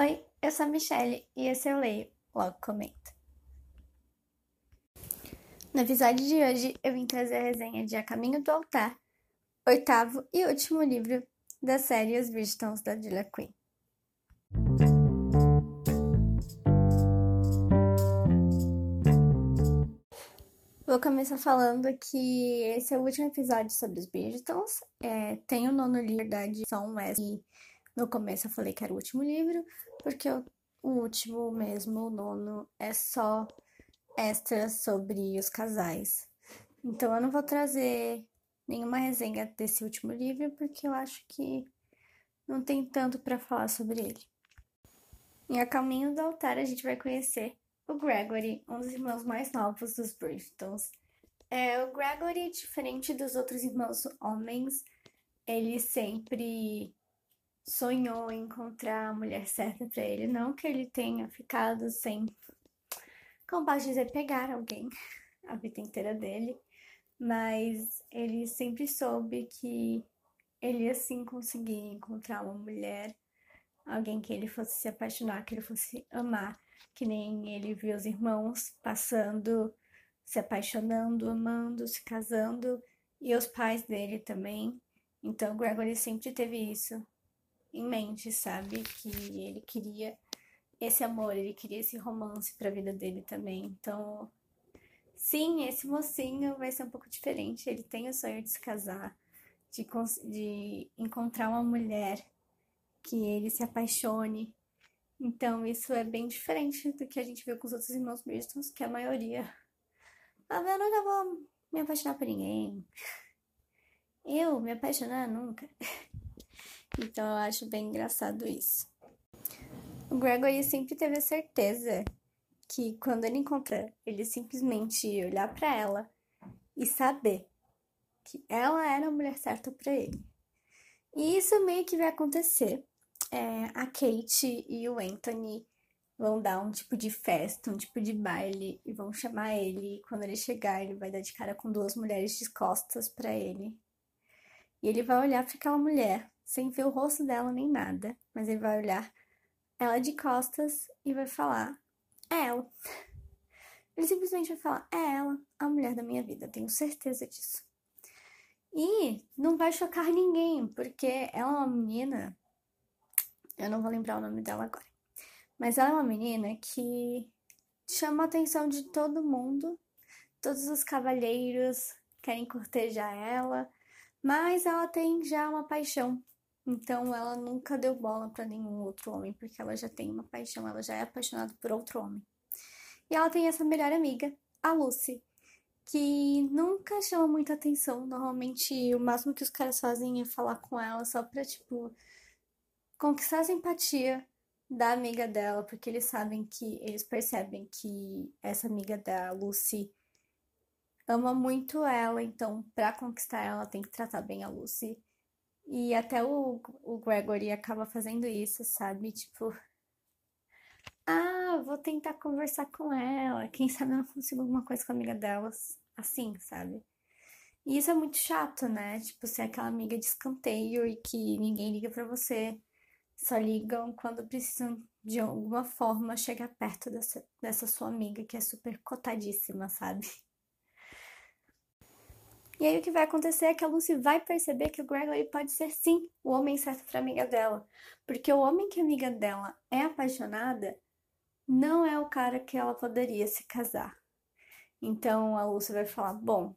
Oi, eu sou a Michelle e esse eu leio, logo comento. No episódio de hoje eu vim trazer a resenha de A Caminho do Altar, oitavo e último livro da série Os Bridgetons da Julia Quinn. Vou começar falando que esse é o último episódio sobre os Bridgetons. É, tem o nono livro, verdade, são Wesley no começo eu falei que era o último livro, porque o, o último mesmo, o nono, é só extras sobre os casais. Então eu não vou trazer nenhuma resenha desse último livro, porque eu acho que não tem tanto para falar sobre ele. Em A Caminho do Altar a gente vai conhecer o Gregory, um dos irmãos mais novos dos Bridgetons. É, o Gregory, diferente dos outros irmãos homens, ele sempre sonhou em encontrar a mulher certa para ele. Não que ele tenha ficado sem, como posso dizer, pegar alguém a vida inteira dele, mas ele sempre soube que ele assim conseguir encontrar uma mulher, alguém que ele fosse se apaixonar, que ele fosse amar, que nem ele viu os irmãos passando, se apaixonando, amando, se casando, e os pais dele também. Então, Gregory sempre teve isso em mente, sabe? Que ele queria esse amor, ele queria esse romance para a vida dele também. Então, sim, esse mocinho vai ser um pouco diferente. Ele tem o sonho de se casar, de, de encontrar uma mulher que ele se apaixone. Então, isso é bem diferente do que a gente viu com os outros irmãos Bristons, que a maioria. Ah, eu nunca vou me apaixonar por ninguém. Eu me apaixonar nunca. Então eu acho bem engraçado isso. O Gregory sempre teve a certeza que quando ele encontra, ele simplesmente ia olhar para ela e saber que ela era a mulher certa para ele. E isso meio que vai acontecer. É, a Kate e o Anthony vão dar um tipo de festa, um tipo de baile e vão chamar ele. E quando ele chegar, ele vai dar de cara com duas mulheres de costas para ele. E ele vai olhar para aquela mulher sem ver o rosto dela nem nada, mas ele vai olhar ela de costas e vai falar: É ela. Ele simplesmente vai falar: É ela, a mulher da minha vida, tenho certeza disso. E não vai chocar ninguém, porque ela é uma menina. Eu não vou lembrar o nome dela agora. Mas ela é uma menina que chama a atenção de todo mundo. Todos os cavalheiros querem cortejar ela, mas ela tem já uma paixão então ela nunca deu bola para nenhum outro homem, porque ela já tem uma paixão, ela já é apaixonada por outro homem. E ela tem essa melhor amiga, a Lucy, que nunca chama muita atenção. Normalmente o máximo que os caras fazem é falar com ela só pra, tipo, conquistar a simpatia da amiga dela, porque eles sabem que, eles percebem que essa amiga da Lucy ama muito ela, então para conquistar ela tem que tratar bem a Lucy. E até o, o Gregory acaba fazendo isso, sabe? Tipo, ah, vou tentar conversar com ela. Quem sabe eu não consigo alguma coisa com a amiga delas, assim, sabe? E isso é muito chato, né? Tipo, ser aquela amiga de escanteio e que ninguém liga para você. Só ligam quando precisam de alguma forma chegar perto dessa, dessa sua amiga que é super cotadíssima, sabe? E aí o que vai acontecer é que a Lucy vai perceber que o Gregory pode ser sim o homem certo para amiga dela, porque o homem que a amiga dela é apaixonada não é o cara que ela poderia se casar. Então a Lucy vai falar: "Bom,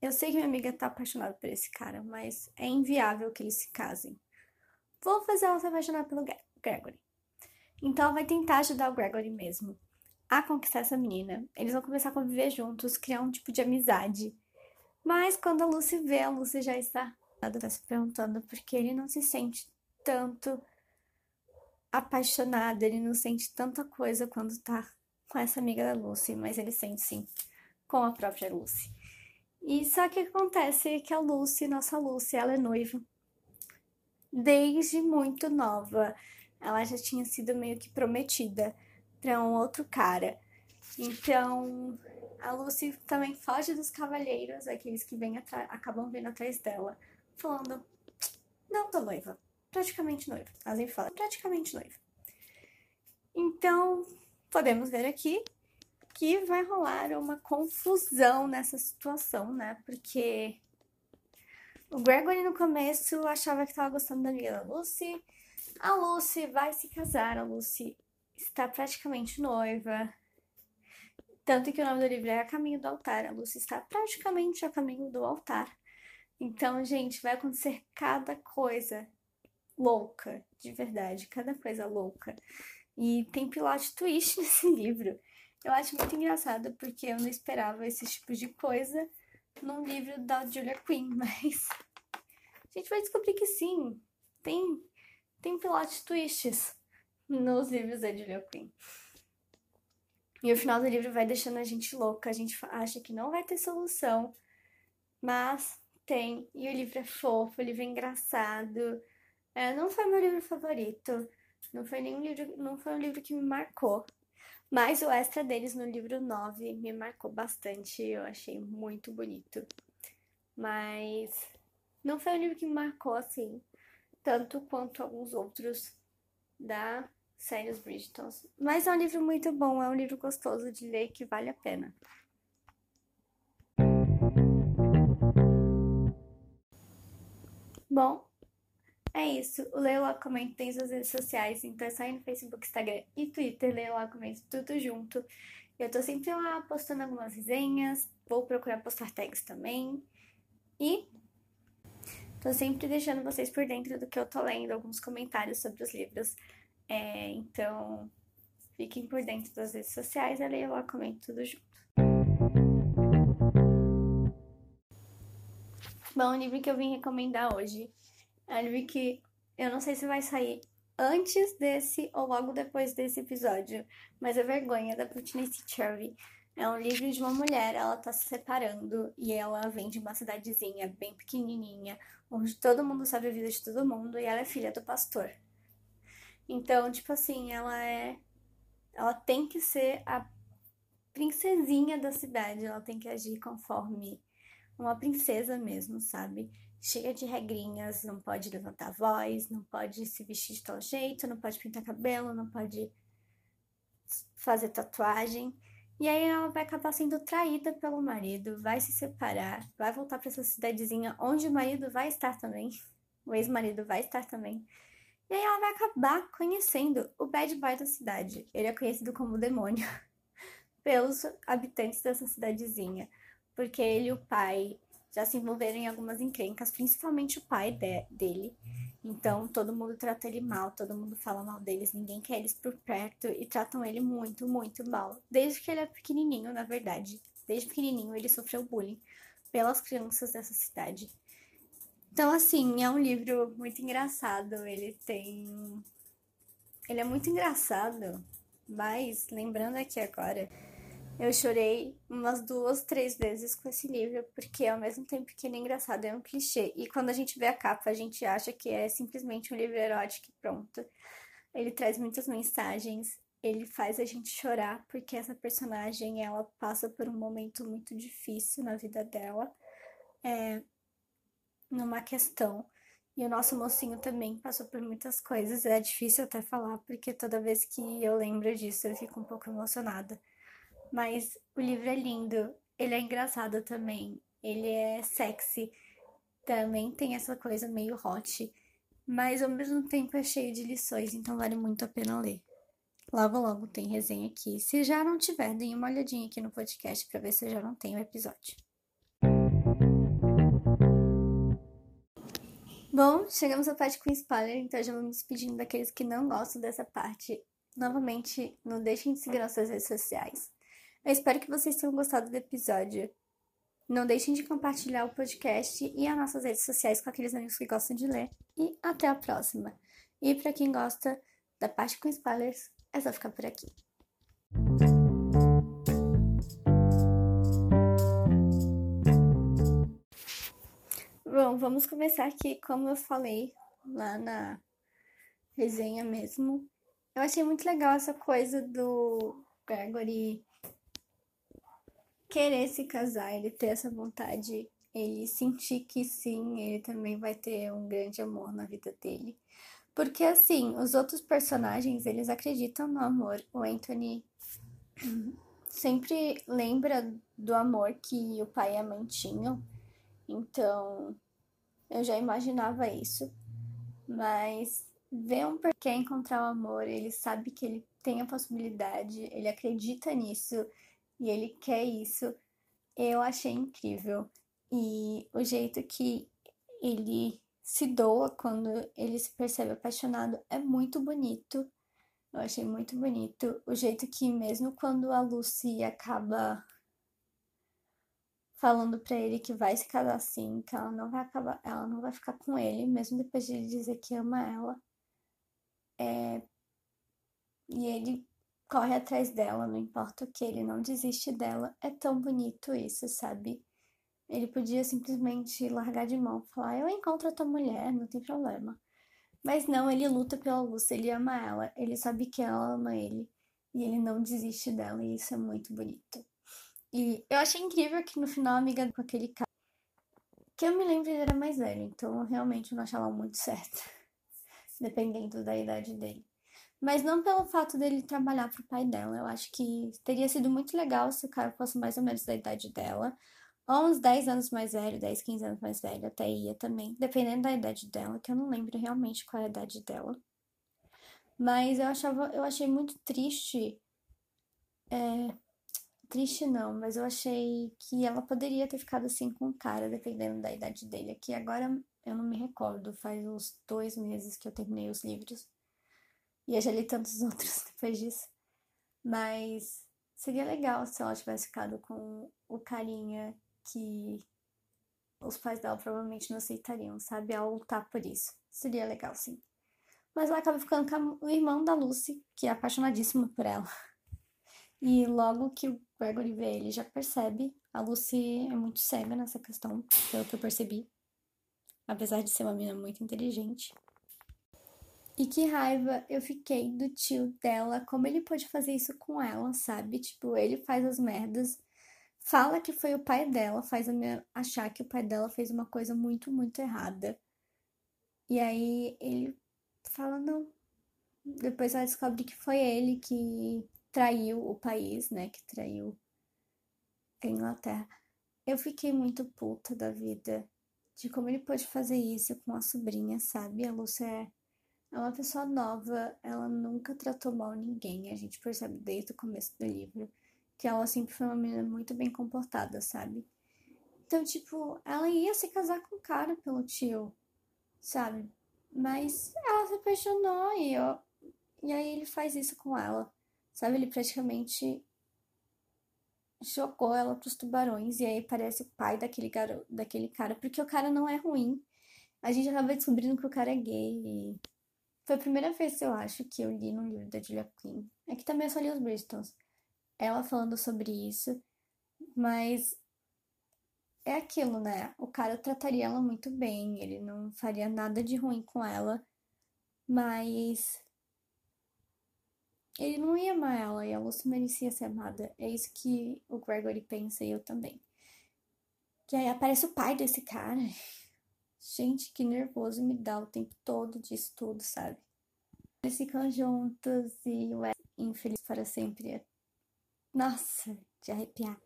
eu sei que minha amiga tá apaixonada por esse cara, mas é inviável que eles se casem. Vou fazer ela se apaixonar pelo Gregory." Então ela vai tentar ajudar o Gregory mesmo a conquistar essa menina. Eles vão começar a conviver juntos, criar um tipo de amizade mas quando a Lucy vê, a Lucy já está, está se perguntando por que ele não se sente tanto apaixonado, ele não sente tanta coisa quando tá com essa amiga da Lucy, mas ele sente sim com a própria Lucy. E só que acontece que a Lucy, nossa Lucy, ela é noiva desde muito nova. Ela já tinha sido meio que prometida para um outro cara. Então, a Lucy também foge dos cavalheiros, aqueles que vêm acabam vindo atrás dela, falando: Não tô noiva, praticamente noiva. A Zen fala: Praticamente noiva. Então, podemos ver aqui que vai rolar uma confusão nessa situação, né? Porque o Gregory no começo achava que estava gostando da amiga da Lucy. A Lucy vai se casar, a Lucy está praticamente noiva. Tanto que o nome do livro é A Caminho do Altar. A Lucy está praticamente a caminho do altar. Então, gente, vai acontecer cada coisa louca, de verdade, cada coisa louca. E tem plot twist nesse livro. Eu acho muito engraçado porque eu não esperava esse tipo de coisa num livro da Julia Quinn, mas a gente vai descobrir que sim, tem, tem plot twists nos livros da Julia Quinn. E o final do livro vai deixando a gente louca, a gente acha que não vai ter solução, mas tem. E o livro é fofo, o livro é engraçado. É, não foi meu livro favorito, não foi nenhum livro, não foi um livro que me marcou. Mas o extra deles no livro 9 me marcou bastante, eu achei muito bonito. Mas não foi um livro que me marcou assim, tanto quanto alguns outros da série Os Bridgetons. Mas é um livro muito bom, é um livro gostoso de ler que vale a pena. Bom, é isso. O Leia Logo Comenta tem suas redes sociais, então é só ir no Facebook, Instagram e Twitter, Leia Logo Comenta tudo junto. Eu tô sempre lá postando algumas resenhas, vou procurar postar tags também. E tô sempre deixando vocês por dentro do que eu tô lendo, alguns comentários sobre os livros. É, então, fiquem por dentro das redes sociais, a Leia Logo Comenta tudo junto. Bom, o livro que eu vim recomendar hoje Anime que eu não sei se vai sair antes desse ou logo depois desse episódio, mas é Vergonha da Putney Cherry. É um livro de uma mulher, ela tá se separando e ela vem de uma cidadezinha bem pequenininha, onde todo mundo sabe a vida de todo mundo e ela é filha do pastor. Então, tipo assim, ela é ela tem que ser a princesinha da cidade, ela tem que agir conforme uma princesa mesmo, sabe? cheia de regrinhas, não pode levantar a voz, não pode se vestir de tal jeito, não pode pintar cabelo, não pode fazer tatuagem. E aí ela vai acabar sendo traída pelo marido, vai se separar, vai voltar para essa cidadezinha onde o marido vai estar também, o ex-marido vai estar também. E aí ela vai acabar conhecendo o bad boy da cidade. Ele é conhecido como demônio pelos habitantes dessa cidadezinha, porque ele e o pai já se envolveram em algumas encrencas, principalmente o pai de, dele. Então, todo mundo trata ele mal, todo mundo fala mal deles, ninguém quer eles por perto e tratam ele muito, muito mal. Desde que ele é pequenininho, na verdade. Desde pequenininho ele sofreu bullying pelas crianças dessa cidade. Então, assim, é um livro muito engraçado. Ele tem. Ele é muito engraçado, mas lembrando aqui agora eu chorei umas duas, três vezes com esse livro, porque ao mesmo tempo que ele é engraçado, é um clichê. E quando a gente vê a capa, a gente acha que é simplesmente um livro erótico e pronto. Ele traz muitas mensagens, ele faz a gente chorar, porque essa personagem, ela passa por um momento muito difícil na vida dela, é, numa questão. E o nosso mocinho também passou por muitas coisas. É difícil até falar, porque toda vez que eu lembro disso, eu fico um pouco emocionada. Mas o livro é lindo, ele é engraçado também, ele é sexy, também tem essa coisa meio hot, mas ao mesmo tempo é cheio de lições, então vale muito a pena ler. Logo, logo tem resenha aqui. Se já não tiver, deem uma olhadinha aqui no podcast para ver se já não tem o episódio. Bom, chegamos à parte com spoiler, então já vou me despedindo daqueles que não gostam dessa parte. Novamente, não deixem de seguir nossas redes sociais. Eu espero que vocês tenham gostado do episódio. Não deixem de compartilhar o podcast e as nossas redes sociais com aqueles amigos que gostam de ler. E até a próxima. E para quem gosta da parte com spoilers, é só ficar por aqui. Bom, vamos começar aqui, como eu falei lá na resenha mesmo. Eu achei muito legal essa coisa do Gregory querer se casar, ele ter essa vontade, ele sentir que sim, ele também vai ter um grande amor na vida dele. Porque assim, os outros personagens, eles acreditam no amor. O Anthony sempre lembra do amor que o pai e a mãe tinham. Então, eu já imaginava isso. Mas ver um porquê encontrar o amor, ele sabe que ele tem a possibilidade, ele acredita nisso e ele quer isso. Eu achei incrível. E o jeito que ele se doa quando ele se percebe apaixonado é muito bonito. Eu achei muito bonito o jeito que mesmo quando a Lucy acaba falando para ele que vai se casar sim, que ela não vai acabar, ela não vai ficar com ele, mesmo depois de ele dizer que ama ela. É... E ele corre atrás dela, não importa o que, ele não desiste dela. É tão bonito isso, sabe? Ele podia simplesmente largar de mão, falar: Eu encontro a tua mulher, não tem problema. Mas não, ele luta pela Lúcia, ele ama ela, ele sabe que ela ama ele e ele não desiste dela, e isso é muito bonito. E eu achei incrível que no final a amiga com aquele cara, que eu me lembro ele era mais velho, então eu realmente não achava muito certo, dependendo da idade dele. Mas não pelo fato dele trabalhar pro pai dela, eu acho que teria sido muito legal se o cara fosse mais ou menos da idade dela, ou uns 10 anos mais velho, 10, 15 anos mais velho, até ia também, dependendo da idade dela, que eu não lembro realmente qual é a idade dela. Mas eu achava, eu achei muito triste. É, triste não, mas eu achei que ela poderia ter ficado assim com o cara, dependendo da idade dele. Aqui agora eu não me recordo, faz uns dois meses que eu terminei os livros. E eu já li tantos outros depois disso. Mas seria legal se ela tivesse ficado com o carinha que os pais dela provavelmente não aceitariam, sabe? Ao lutar por isso. Seria legal, sim. Mas ela acaba ficando com o irmão da Lucy, que é apaixonadíssimo por ela. E logo que o Gregory vê ele, já percebe. A Lucy é muito cega nessa questão, pelo que eu percebi. Apesar de ser uma menina muito inteligente. E que raiva eu fiquei do tio dela, como ele pode fazer isso com ela, sabe? Tipo, ele faz as merdas fala que foi o pai dela, faz a minha achar que o pai dela fez uma coisa muito, muito errada. E aí ele fala não. Depois ela descobre que foi ele que traiu o país, né? Que traiu a Inglaterra. Eu fiquei muito puta da vida de como ele pode fazer isso com a sobrinha, sabe? A Lúcia é, é uma pessoa nova, ela nunca tratou mal ninguém, a gente percebe desde o começo do livro que ela sempre foi uma menina muito bem comportada, sabe? Então, tipo, ela ia se casar com o cara pelo tio, sabe? Mas ela se apaixonou e, eu, e aí ele faz isso com ela, sabe? Ele praticamente jogou ela pros tubarões e aí parece o pai daquele, garo, daquele cara, porque o cara não é ruim. A gente acaba descobrindo que o cara é gay e foi a primeira vez, eu acho, que eu li no livro da Julia Quinn. É que também eu só li os Bristons ela falando sobre isso, mas é aquilo, né? O cara trataria ela muito bem, ele não faria nada de ruim com ela, mas ele não ia amar ela e a Lucy merecia ser amada. É isso que o Gregory pensa e eu também. Que aí aparece o pai desse cara. Gente, que nervoso me dá o tempo todo disso tudo, sabe? Eles ficam juntos e o infeliz para sempre é nossa, de arrepiar.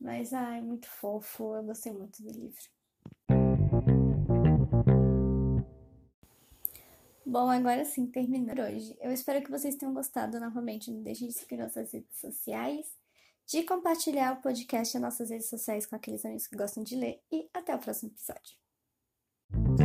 Mas, ai, muito fofo. Eu gostei muito do livro. Bom, agora sim, terminando hoje. Eu espero que vocês tenham gostado novamente. Não deixem de seguir nossas redes sociais, de compartilhar o podcast nas nossas redes sociais com aqueles amigos que gostam de ler. E até o próximo episódio.